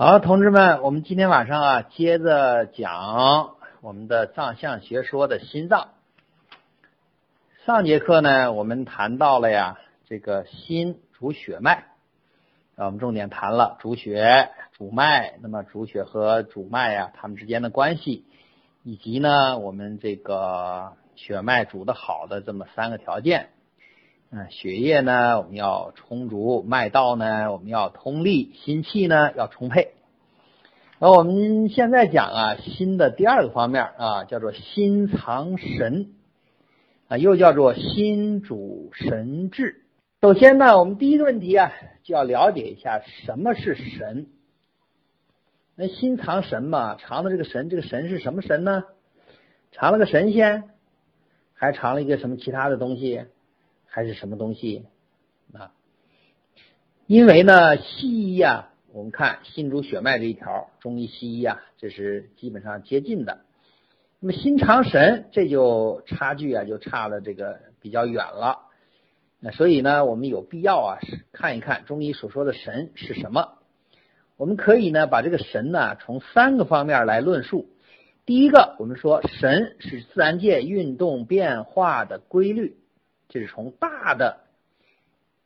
好，同志们，我们今天晚上啊，接着讲我们的藏象学说的心脏。上节课呢，我们谈到了呀，这个心主血脉，啊，我们重点谈了主血、主脉，那么主血和主脉呀，它们之间的关系，以及呢，我们这个血脉主的好的这么三个条件。嗯，血液呢，我们要充足；脉道呢，我们要通利；心气呢，要充沛。那我们现在讲啊，心的第二个方面啊，叫做心藏神啊，又叫做心主神志。首先呢，我们第一个问题啊，就要了解一下什么是神。那心藏神嘛，藏的这个神，这个神是什么神呢？藏了个神仙，还藏了一个什么其他的东西？还是什么东西啊？因为呢，西医啊，我们看心主血脉这一条，中医西医啊，这是基本上接近的。那么心藏神，这就差距啊，就差了这个比较远了。那所以呢，我们有必要啊，看一看中医所说的神是什么。我们可以呢，把这个神呢，从三个方面来论述。第一个，我们说神是自然界运动变化的规律。这是从大的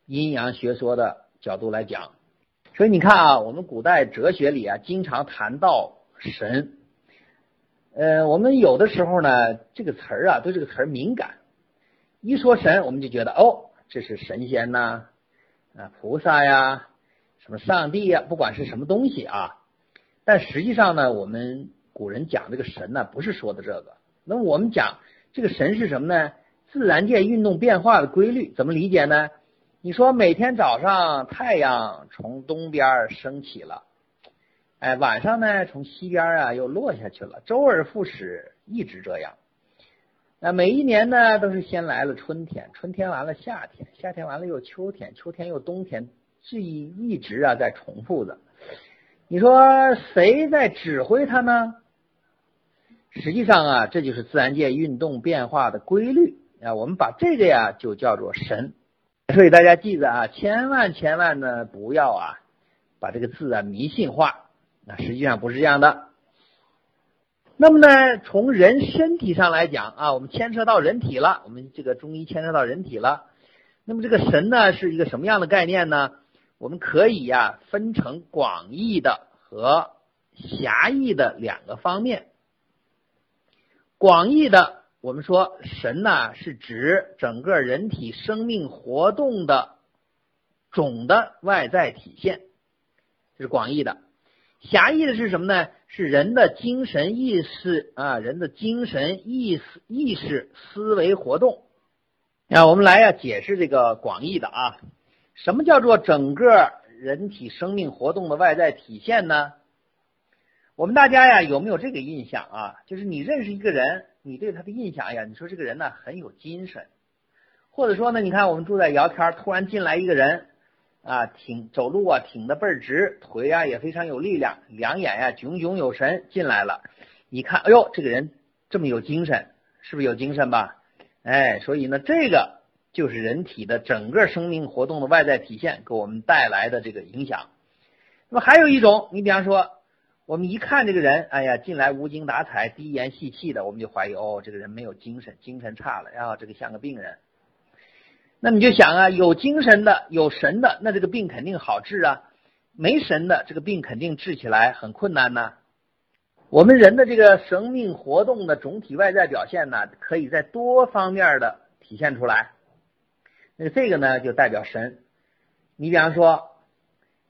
阴阳学说的角度来讲，所以你看啊，我们古代哲学里啊，经常谈到神。呃，我们有的时候呢，这个词儿啊，对这个词儿敏感，一说神，我们就觉得哦，这是神仙呐，啊，菩萨呀，什么上帝呀，不管是什么东西啊。但实际上呢，我们古人讲这个神呢，不是说的这个。那么我们讲这个神是什么呢？自然界运动变化的规律怎么理解呢？你说每天早上太阳从东边升起了，哎，晚上呢从西边啊又落下去了，周而复始，一直这样。那每一年呢都是先来了春天，春天完了夏天，夏天完了又秋天，秋天又冬天，这一一直啊在重复的。你说谁在指挥它呢？实际上啊，这就是自然界运动变化的规律。啊，我们把这个呀就叫做神，所以大家记着啊，千万千万呢不要啊把这个字啊迷信化，那实际上不是这样的。那么呢，从人身体上来讲啊，我们牵扯到人体了，我们这个中医牵扯到人体了。那么这个神呢是一个什么样的概念呢？我们可以呀分成广义的和狭义的两个方面，广义的。我们说神呢，是指整个人体生命活动的总的外在体现，这是广义的。狭义的是什么呢？是人的精神意识啊，人的精神意识、意识、思维活动。那我们来呀解释这个广义的啊，什么叫做整个人体生命活动的外在体现呢？我们大家呀有没有这个印象啊？就是你认识一个人。你对他的印象呀？你说这个人呢很有精神，或者说呢，你看我们住在聊天，突然进来一个人啊，挺走路啊挺的倍儿直，腿啊也非常有力量，两眼呀炯炯有神进来了。你看，哎呦，这个人这么有精神，是不是有精神吧？哎，所以呢，这个就是人体的整个生命活动的外在体现，给我们带来的这个影响。那么还有一种，你比方说。我们一看这个人，哎呀，进来无精打采、低言细气的，我们就怀疑哦，这个人没有精神，精神差了，然后这个像个病人。那你就想啊，有精神的、有神的，那这个病肯定好治啊；没神的，这个病肯定治起来很困难呢。我们人的这个生命活动的总体外在表现呢，可以在多方面的体现出来。那这个呢，就代表神。你比方说，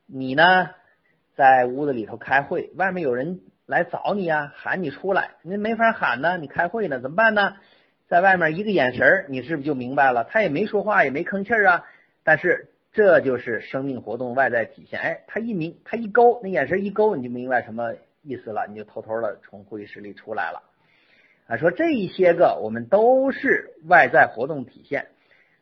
你呢？在屋子里头开会，外面有人来找你啊，喊你出来，你没法喊呢，你开会呢，怎么办呢？在外面一个眼神，你是不是就明白了？他也没说话，也没吭气啊，但是这就是生命活动外在体现。哎，他一明，他一勾，那眼神一勾，你就明白什么意思了，你就偷偷的从会议室里出来了。啊，说这一些个我们都是外在活动体现。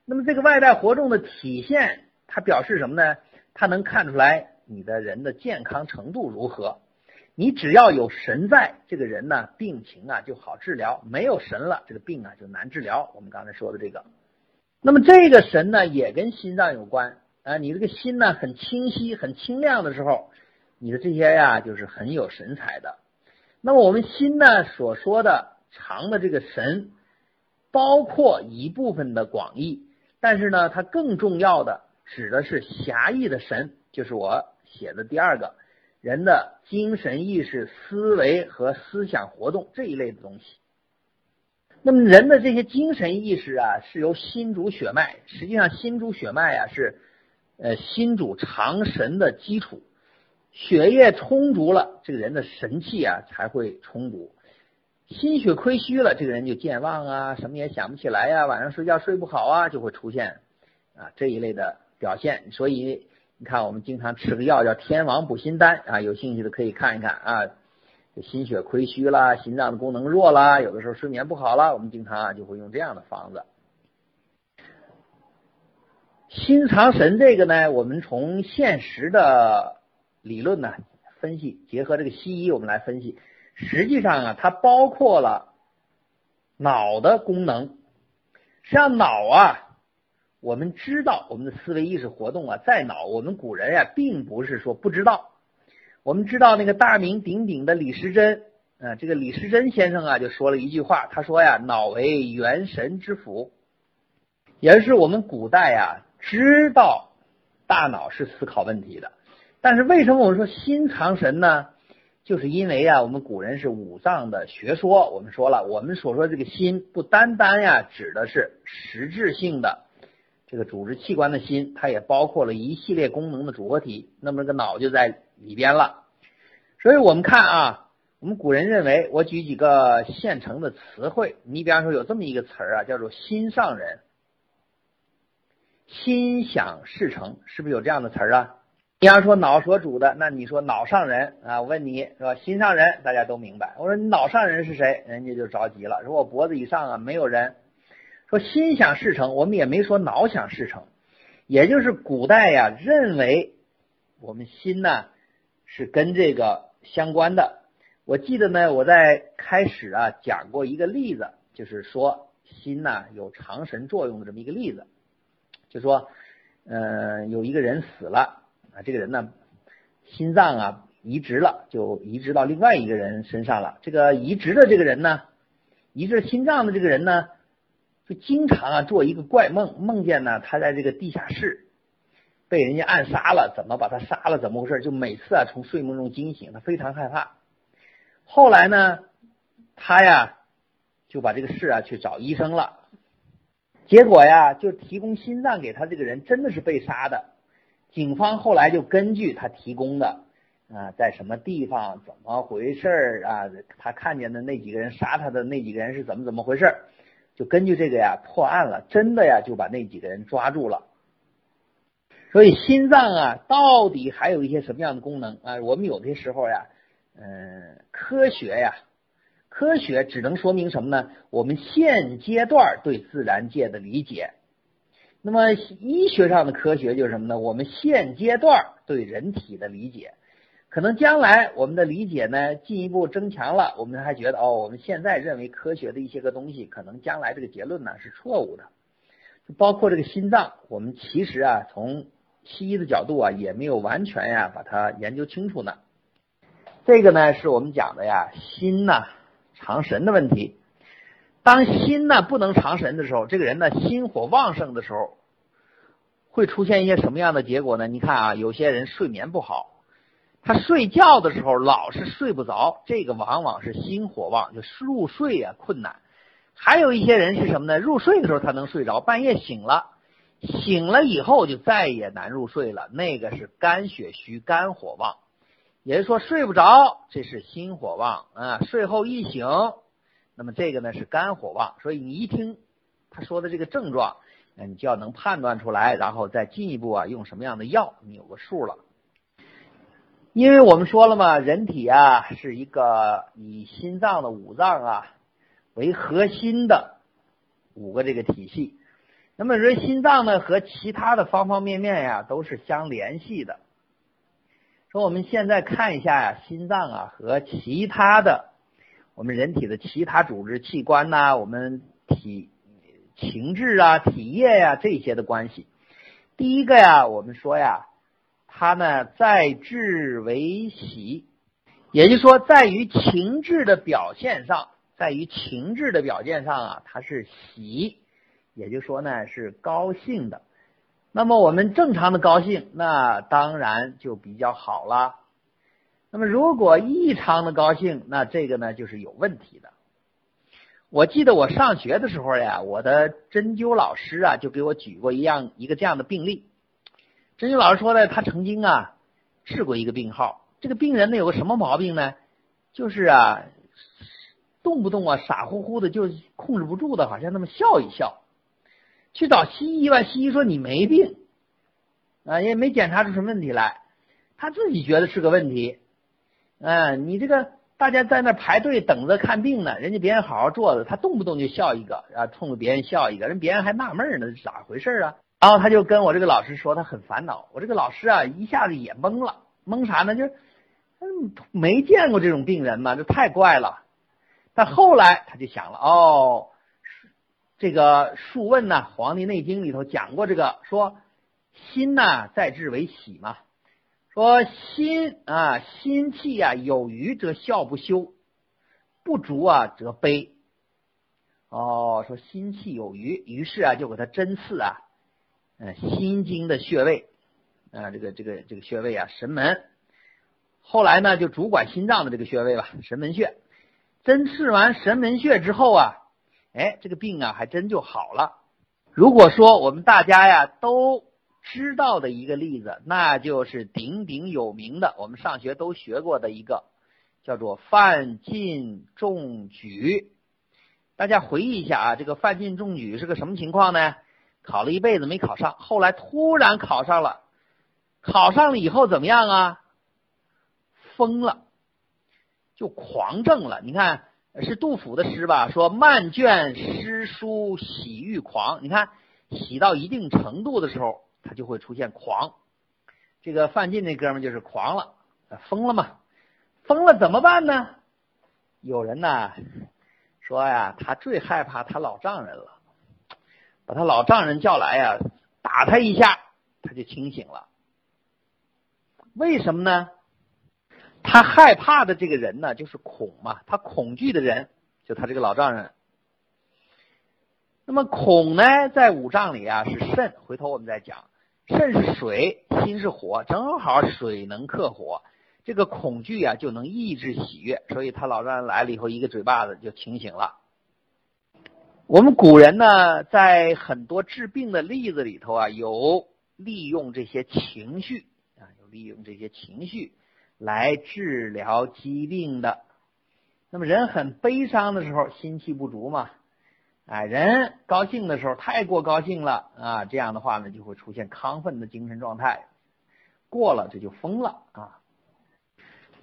那么这个外在活动的体现，它表示什么呢？它能看出来。你的人的健康程度如何？你只要有神在，这个人呢病情啊就好治疗；没有神了，这个病啊就难治疗。我们刚才说的这个，那么这个神呢也跟心脏有关啊。你这个心呢很清晰、很清亮的时候，你的这些呀就是很有神采的。那么我们心呢所说的长的这个神，包括一部分的广义，但是呢，它更重要的指的是狭义的神，就是我写的第二个人的精神意识、思维和思想活动这一类的东西。那么人的这些精神意识啊，是由心主血脉。实际上，心主血脉啊是呃心主长神的基础。血液充足了，这个人的神气啊才会充足。心血亏虚了，这个人就健忘啊，什么也想不起来呀，晚上睡觉睡不好啊，就会出现啊这一类的表现。所以你看，我们经常吃个药叫天王补心丹啊，有兴趣的可以看一看啊。心血亏虚啦，心脏的功能弱啦，有的时候睡眠不好啦，我们经常啊就会用这样的方子。心藏神这个呢，我们从现实的理论呢分析，结合这个西医我们来分析，实际上啊它包括了脑的功能。实际上脑啊，我们知道我们的思维意识活动啊在脑，我们古人呀并不是说不知道。我们知道那个大名鼎鼎的李时珍，啊，这个李时珍先生啊，就说了一句话，他说呀，脑为元神之府，也是我们古代啊知道大脑是思考问题的。但是为什么我们说心藏神呢？就是因为啊，我们古人是五脏的学说，我们说了，我们所说这个心不单单呀指的是实质性的这个组织器官的心，它也包括了一系列功能的组合体。那么这个脑就在。里边了，所以我们看啊，我们古人认为，我举几个现成的词汇，你比方说有这么一个词儿啊，叫做“心上人”，心想事成，是不是有这样的词儿啊？你要说脑所主的，那你说脑上人啊？我问你是吧？心上人大家都明白，我说你脑上人是谁？人家就着急了，说我脖子以上啊没有人。说心想事成，我们也没说脑想事成，也就是古代呀认为我们心呢。是跟这个相关的。我记得呢，我在开始啊讲过一个例子，就是说心呐有长神作用的这么一个例子。就说，呃，有一个人死了啊，这个人呢心脏啊移植了，就移植到另外一个人身上了。这个移植的这个人呢，移植心脏的这个人呢，就经常啊做一个怪梦，梦见呢他在这个地下室。被人家暗杀了，怎么把他杀了？怎么回事？就每次啊，从睡梦中惊醒，他非常害怕。后来呢，他呀就把这个事啊去找医生了。结果呀，就提供心脏给他这个人真的是被杀的。警方后来就根据他提供的啊，在什么地方，怎么回事啊？他看见的那几个人杀他的那几个人是怎么怎么回事？就根据这个呀破案了，真的呀就把那几个人抓住了。所以心脏啊，到底还有一些什么样的功能啊？我们有些时候呀，嗯，科学呀，科学只能说明什么呢？我们现阶段对自然界的理解。那么医学上的科学就是什么呢？我们现阶段对人体的理解。可能将来我们的理解呢进一步增强了，我们还觉得哦，我们现在认为科学的一些个东西，可能将来这个结论呢是错误的。包括这个心脏，我们其实啊从西医的角度啊，也没有完全呀把它研究清楚呢。这个呢，是我们讲的呀，心呐藏神的问题。当心呢不能藏神的时候，这个人呢心火旺盛的时候，会出现一些什么样的结果呢？你看啊，有些人睡眠不好，他睡觉的时候老是睡不着，这个往往是心火旺，就入睡啊困难。还有一些人是什么呢？入睡的时候他能睡着，半夜醒了。醒了以后就再也难入睡了，那个是肝血虚、肝火旺，也就是说睡不着，这是心火旺啊。睡后一醒，那么这个呢是肝火旺，所以你一听他说的这个症状，那你就要能判断出来，然后再进一步啊用什么样的药，你有个数了。因为我们说了嘛，人体啊是一个以心脏的五脏啊为核心的五个这个体系。那么说心脏呢和其他的方方面面呀都是相联系的。说我们现在看一下呀，心脏啊和其他的我们人体的其他组织器官呐，我们体情志啊、体液呀这些的关系。第一个呀，我们说呀，它呢在志为喜，也就是说，在于情志的表现上，在于情志的表现上啊，它是喜，也就是说呢是高兴的。那么我们正常的高兴，那当然就比较好了。那么如果异常的高兴，那这个呢就是有问题的。我记得我上学的时候呀，我的针灸老师啊就给我举过一样一个这样的病例。针灸老师说呢，他曾经啊治过一个病号，这个病人呢有个什么毛病呢？就是啊动不动啊傻乎乎的就控制不住的，好像那么笑一笑。去找西医吧，西医说你没病啊，也没检查出什么问题来，他自己觉得是个问题。嗯，你这个大家在那排队等着看病呢，人家别人好好坐着，他动不动就笑一个啊，冲着别人笑一个，人别人还纳闷呢，咋回事啊？然后他就跟我这个老师说，他很烦恼。我这个老师啊，一下子也懵了，懵啥呢？就是嗯，没见过这种病人嘛，这太怪了。但后来他就想了，哦，这个《数问》呢，《黄帝内经》里头讲过这个，说心呐在志为喜嘛。说心啊，心气啊，有余则笑不休，不足啊则悲。哦，说心气有余，于是啊就给他针刺啊，嗯，心经的穴位啊，这个这个这个穴位啊，神门。后来呢，就主管心脏的这个穴位吧，神门穴。针刺完神门穴之后啊，哎，这个病啊还真就好了。如果说我们大家呀都。知道的一个例子，那就是鼎鼎有名的，我们上学都学过的一个，叫做范进中举。大家回忆一下啊，这个范进中举是个什么情况呢？考了一辈子没考上，后来突然考上了，考上了以后怎么样啊？疯了，就狂症了。你看，是杜甫的诗吧？说漫卷诗书喜欲狂。你看，喜到一定程度的时候。他就会出现狂，这个范进那哥们就是狂了，疯了嘛？疯了怎么办呢？有人呢说呀，他最害怕他老丈人了，把他老丈人叫来呀，打他一下，他就清醒了。为什么呢？他害怕的这个人呢，就是恐嘛，他恐惧的人就他这个老丈人。那么恐呢，在五脏里啊是肾，回头我们再讲。肾是水，心是火，正好水能克火，这个恐惧啊就能抑制喜悦，所以他老丈人来了以后，一个嘴巴子就清醒了。我们古人呢，在很多治病的例子里头啊，有利用这些情绪啊，有利用这些情绪来治疗疾病的。那么人很悲伤的时候，心气不足嘛。哎，人高兴的时候太过高兴了啊，这样的话呢，就会出现亢奋的精神状态，过了这就疯了啊。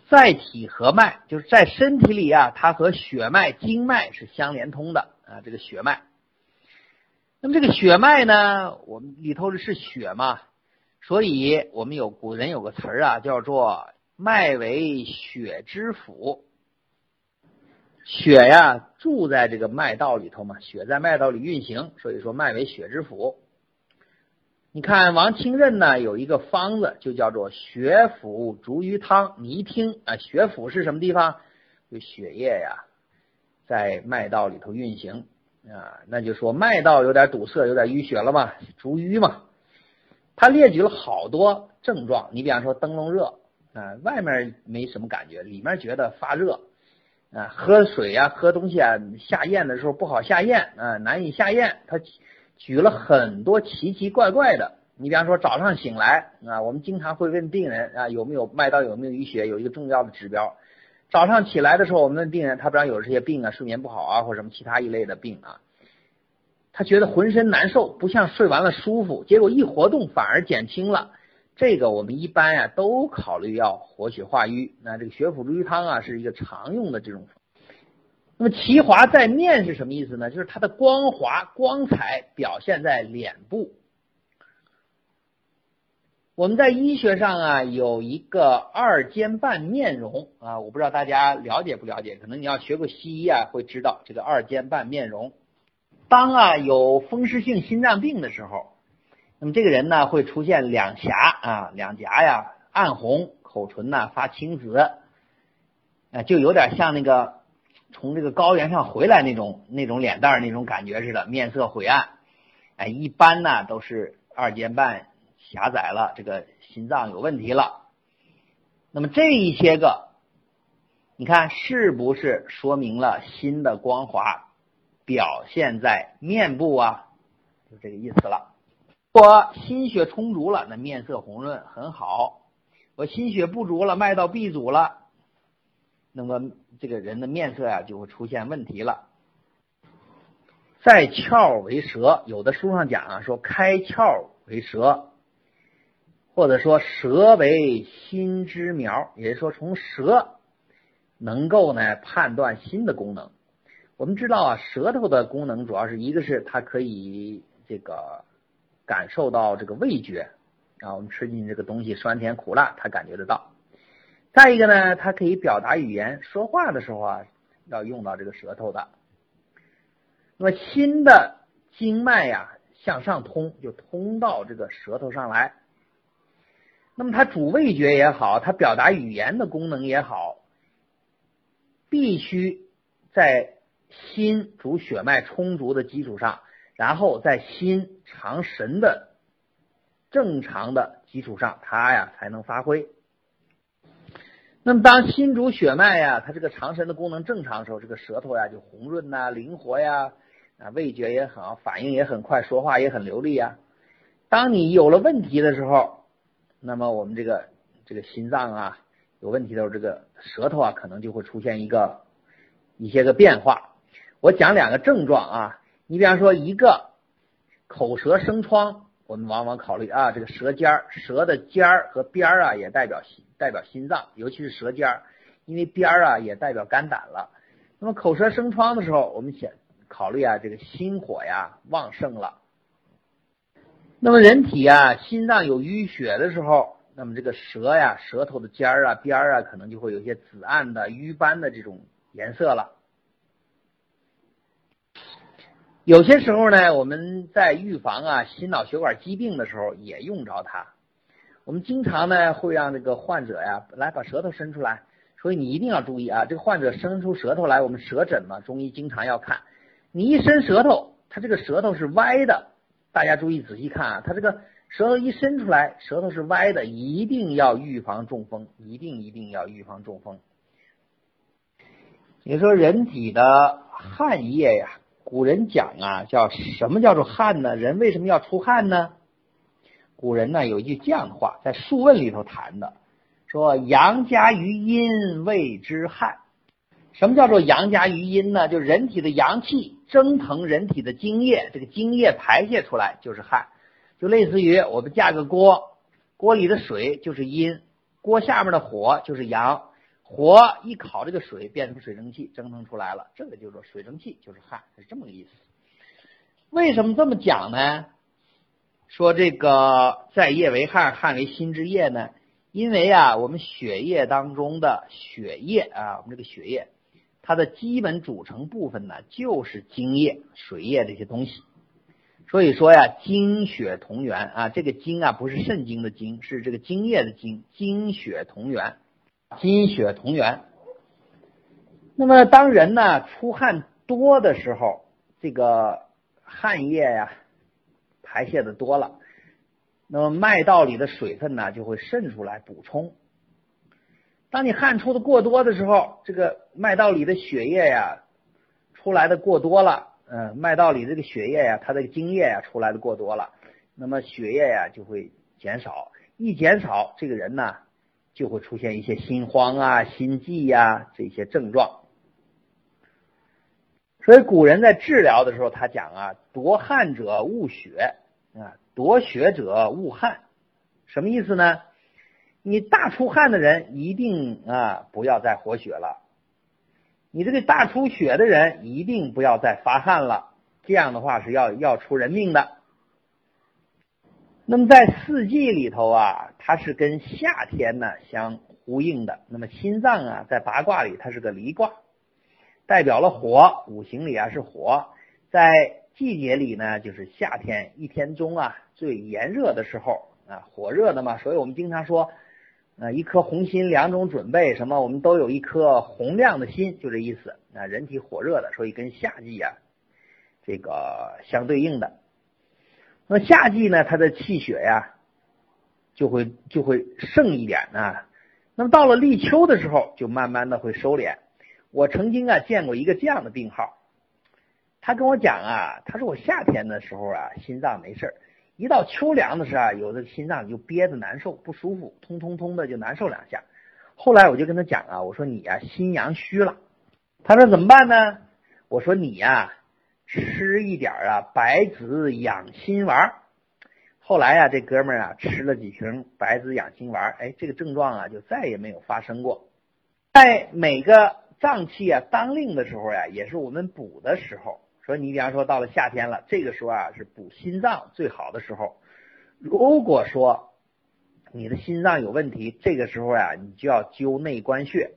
在体和脉，就是在身体里啊，它和血脉、经脉是相连通的啊。这个血脉，那么这个血脉呢，我们里头是血嘛，所以我们有古人有个词儿啊，叫做“脉为血之府”。血呀，住在这个脉道里头嘛，血在脉道里运行，所以说脉为血之府。你看王清任呢有一个方子，就叫做血府逐瘀汤。你一听啊，血府是什么地方？就血液呀，在脉道里头运行啊，那就说脉道有点堵塞，有点淤血了嘛，逐瘀嘛。他列举了好多症状，你比方说灯笼热啊，外面没什么感觉，里面觉得发热。啊，喝水呀，喝东西啊，下咽的时候不好下咽啊，难以下咽。他举了很多奇奇怪怪的。你比方说早上醒来啊，我们经常会问病人啊有没有脉道有没有淤血，有一个重要的指标。早上起来的时候，我们的病人，他不知道有这些病啊，睡眠不好啊，或者什么其他一类的病啊，他觉得浑身难受，不像睡完了舒服，结果一活动反而减轻了。这个我们一般呀都考虑要活血化瘀，那这个血府逐瘀汤啊是一个常用的这种。那么其华在面是什么意思呢？就是它的光滑光彩表现在脸部。我们在医学上啊有一个二尖瓣面容啊，我不知道大家了解不了解，可能你要学过西医啊会知道这个二尖瓣面容。当啊有风湿性心脏病的时候。那么这个人呢会出现两颊啊，两颊呀暗红，口唇呢发青紫，啊，就有点像那个从这个高原上回来那种那种脸蛋那种感觉似的，面色灰暗。哎，一般呢都是二尖瓣狭窄了，这个心脏有问题了。那么这一些个，你看是不是说明了心的光滑表现在面部啊？就这个意思了。我心血充足了，那面色红润很好；我心血不足了，脉道闭阻了，那么这个人的面色呀就会出现问题了。在窍为舌，有的书上讲啊，说开窍为舌，或者说舌为心之苗，也就是说从舌能够呢判断心的功能。我们知道啊，舌头的功能主要是一个是它可以这个。感受到这个味觉啊，我们吃进这个东西酸甜苦辣，他感觉得到。再一个呢，它可以表达语言，说话的时候啊，要用到这个舌头的。那么心的经脉呀向上通，就通到这个舌头上来。那么它主味觉也好，它表达语言的功能也好，必须在心主血脉充足的基础上。然后在心长神的正常的基础上，它呀才能发挥。那么当心主血脉呀，它这个长神的功能正常的时候，这个舌头呀就红润呐、灵活呀，啊味觉也好，反应也很快，说话也很流利呀。当你有了问题的时候，那么我们这个这个心脏啊有问题的时候，这个舌头啊可能就会出现一个一些个变化。我讲两个症状啊。你比方说一个口舌生疮，我们往往考虑啊，这个舌尖儿、舌的尖儿和边儿啊，也代表心，代表心脏，尤其是舌尖儿，因为边儿啊也代表肝胆了。那么口舌生疮的时候，我们想考虑啊，这个心火呀旺盛了。那么人体啊，心脏有淤血的时候，那么这个舌呀、舌头的尖儿啊、边儿啊，可能就会有一些紫暗的瘀斑的这种颜色了。有些时候呢，我们在预防啊心脑血管疾病的时候也用着它。我们经常呢会让这个患者呀来把舌头伸出来，所以你一定要注意啊，这个患者伸出舌头来，我们舌诊嘛，中医经常要看。你一伸舌头，他这个舌头是歪的，大家注意仔细看啊，他这个舌头一伸出来，舌头是歪的，一定要预防中风，一定一定要预防中风。你说人体的汗液呀。古人讲啊，叫什么叫做汗呢？人为什么要出汗呢？古人呢有一句这样的话，在《素问》里头谈的，说阳加于阴谓之汗。什么叫做阳加于阴呢？就人体的阳气蒸腾人体的精液，这个精液排泄出来就是汗，就类似于我们架个锅，锅里的水就是阴，锅下面的火就是阳。火一烤，这个水变成水蒸气，蒸腾出来了，这个就说水蒸气就是汗，是这么个意思。为什么这么讲呢？说这个在液为汗，汗为心之液呢？因为啊，我们血液当中的血液啊，我们这个血液，它的基本组成部分呢，就是精液、水液这些东西。所以说呀，精血同源啊，这个精啊，不是肾精的精，是这个精液的精，精血同源。精血同源。那么，当人呢出汗多的时候，这个汗液呀排泄的多了，那么脉道里的水分呢就会渗出来补充。当你汗出的过多的时候，这个脉道里的血液呀出来的过多了，嗯，脉道里这个血液呀，它这个精液呀出来的过多了，那么血液呀就会减少，一减少，这个人呢。就会出现一些心慌啊、心悸呀这些症状。所以古人在治疗的时候，他讲啊，夺汗者误血啊，夺血者误汗。什么意思呢？你大出汗的人一定啊不要再活血了，你这个大出血的人一定不要再发汗了，这样的话是要要出人命的。那么在四季里头啊，它是跟夏天呢相呼应的。那么心脏啊，在八卦里它是个离卦，代表了火，五行里啊是火。在季节里呢，就是夏天一天中啊最炎热的时候啊，火热的嘛，所以我们经常说，呃，一颗红心两种准备，什么我们都有一颗红亮的心，就这意思啊。人体火热的，所以跟夏季呀这个相对应的。那夏季呢，它的气血呀就会就会盛一点啊。那么到了立秋的时候，就慢慢的会收敛。我曾经啊见过一个这样的病号，他跟我讲啊，他说我夏天的时候啊心脏没事儿，一到秋凉的时候啊，有的心脏就憋着难受不舒服，通通通的就难受两下。后来我就跟他讲啊，我说你呀心阳虚了。他说怎么办呢？我说你呀吃一点啊白子养心丸。后来呀，这哥们儿啊吃了几瓶白子养心丸，哎，这个症状啊就再也没有发生过。在每个脏器啊当令的时候呀，也是我们补的时候。说你比方说到了夏天了，这个时候啊是补心脏最好的时候。如果说你的心脏有问题，这个时候呀你就要灸内关穴。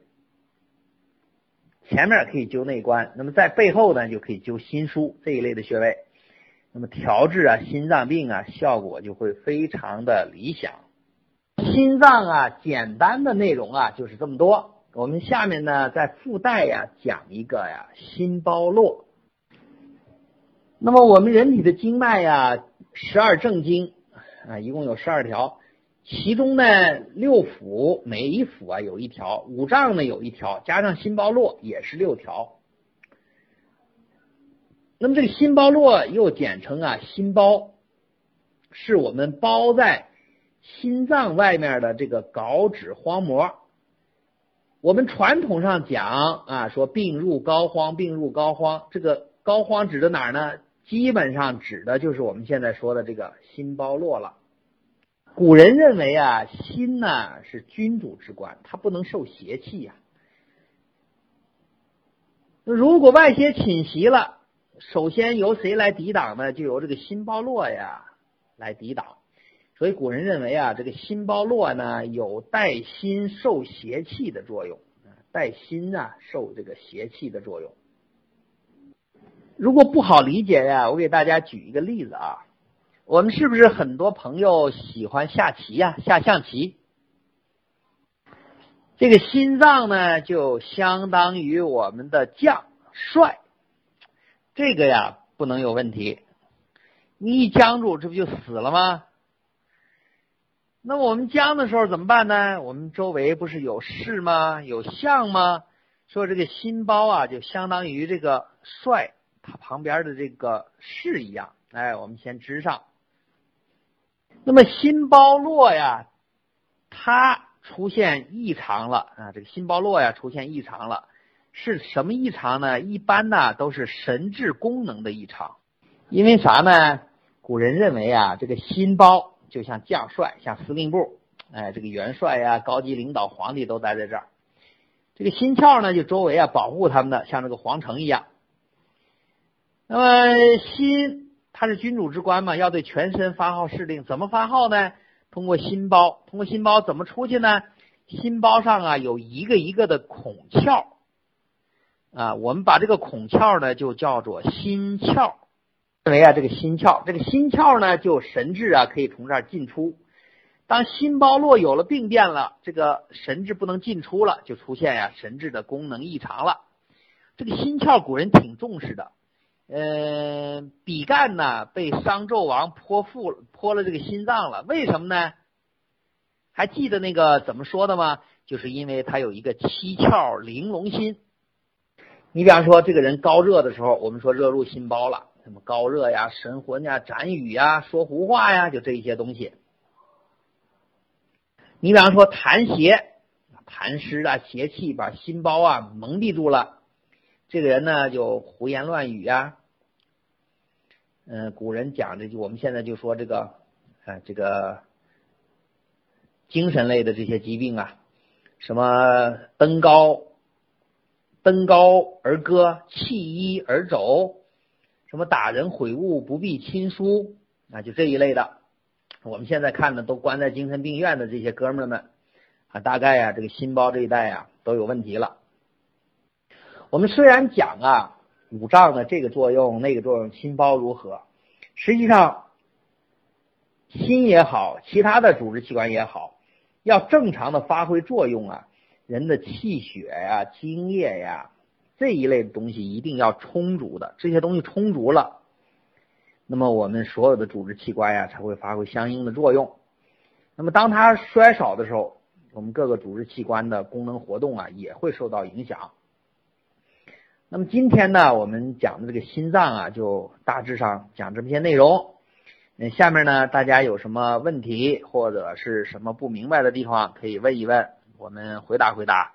前面可以灸内关，那么在背后呢就可以灸心腧这一类的穴位。那么调治啊心脏病啊效果就会非常的理想。心脏啊简单的内容啊就是这么多。我们下面呢再附带呀讲一个呀心包络。那么我们人体的经脉呀十二正经啊一共有十二条，其中呢六腑每一腑啊有一条，五脏呢有一条，加上心包络也是六条。那么这个心包络又简称啊心包，是我们包在心脏外面的这个稿纸荒膜。我们传统上讲啊说病入膏肓，病入膏肓，这个膏肓指的哪儿呢？基本上指的就是我们现在说的这个心包络了。古人认为啊心呢是君主之官，它不能受邪气呀。如果外邪侵袭了，首先由谁来抵挡呢？就由这个心包络呀来抵挡。所以古人认为啊，这个心包络呢有带心受邪气的作用，带心啊受这个邪气的作用。如果不好理解呀，我给大家举一个例子啊。我们是不是很多朋友喜欢下棋呀？下象棋，这个心脏呢就相当于我们的将帅。这个呀不能有问题，你一僵住，这不就死了吗？那我们僵的时候怎么办呢？我们周围不是有士吗？有相吗？说这个心包啊，就相当于这个帅他旁边的这个士一样。哎，我们先支上。那么心包络呀，它出现异常了啊，这个心包络呀出现异常了。是什么异常呢？一般呢都是神志功能的异常，因为啥呢？古人认为啊，这个心包就像将帅，像司令部，哎，这个元帅呀、高级领导、皇帝都待在这儿。这个心窍呢，就周围啊保护他们的，像这个皇城一样。那么心它是君主之官嘛，要对全身发号施令，怎么发号呢？通过心包，通过心包怎么出去呢？心包上啊有一个一个的孔窍。啊，我们把这个孔窍呢，就叫做心窍。认为啊，这个心窍，这个心窍呢，就神志啊，可以从这儿进出。当心包络有了病变了，这个神志不能进出了，就出现呀神志的功能异常了。这个心窍，古人挺重视的。呃，比干呢，被商纣王泼妇泼了这个心脏了，为什么呢？还记得那个怎么说的吗？就是因为他有一个七窍玲珑心。你比方说，这个人高热的时候，我们说热入心包了，什么高热呀、神魂呀、展语呀、说胡话呀，就这一些东西。你比方说痰邪，痰湿啊、邪气把心包啊蒙蔽住了，这个人呢就胡言乱语呀。嗯，古人讲的就我们现在就说这个啊，这个精神类的这些疾病啊，什么登高。登高而歌，弃衣而走，什么打人毁物不必亲疏啊，就这一类的。我们现在看的都关在精神病院的这些哥们儿们啊，大概呀这个心包这一带呀都有问题了。我们虽然讲啊，五脏的这个作用那个作用，心包如何？实际上，心也好，其他的组织器官也好，要正常的发挥作用啊，人的气血呀、精液呀这一类的东西一定要充足的，这些东西充足了，那么我们所有的组织器官呀才会发挥相应的作用。那么当它衰少的时候，我们各个组织器官的功能活动啊也会受到影响。那么今天呢，我们讲的这个心脏啊，就大致上讲这么些内容。那下面呢，大家有什么问题或者是什么不明白的地方，可以问一问，我们回答回答。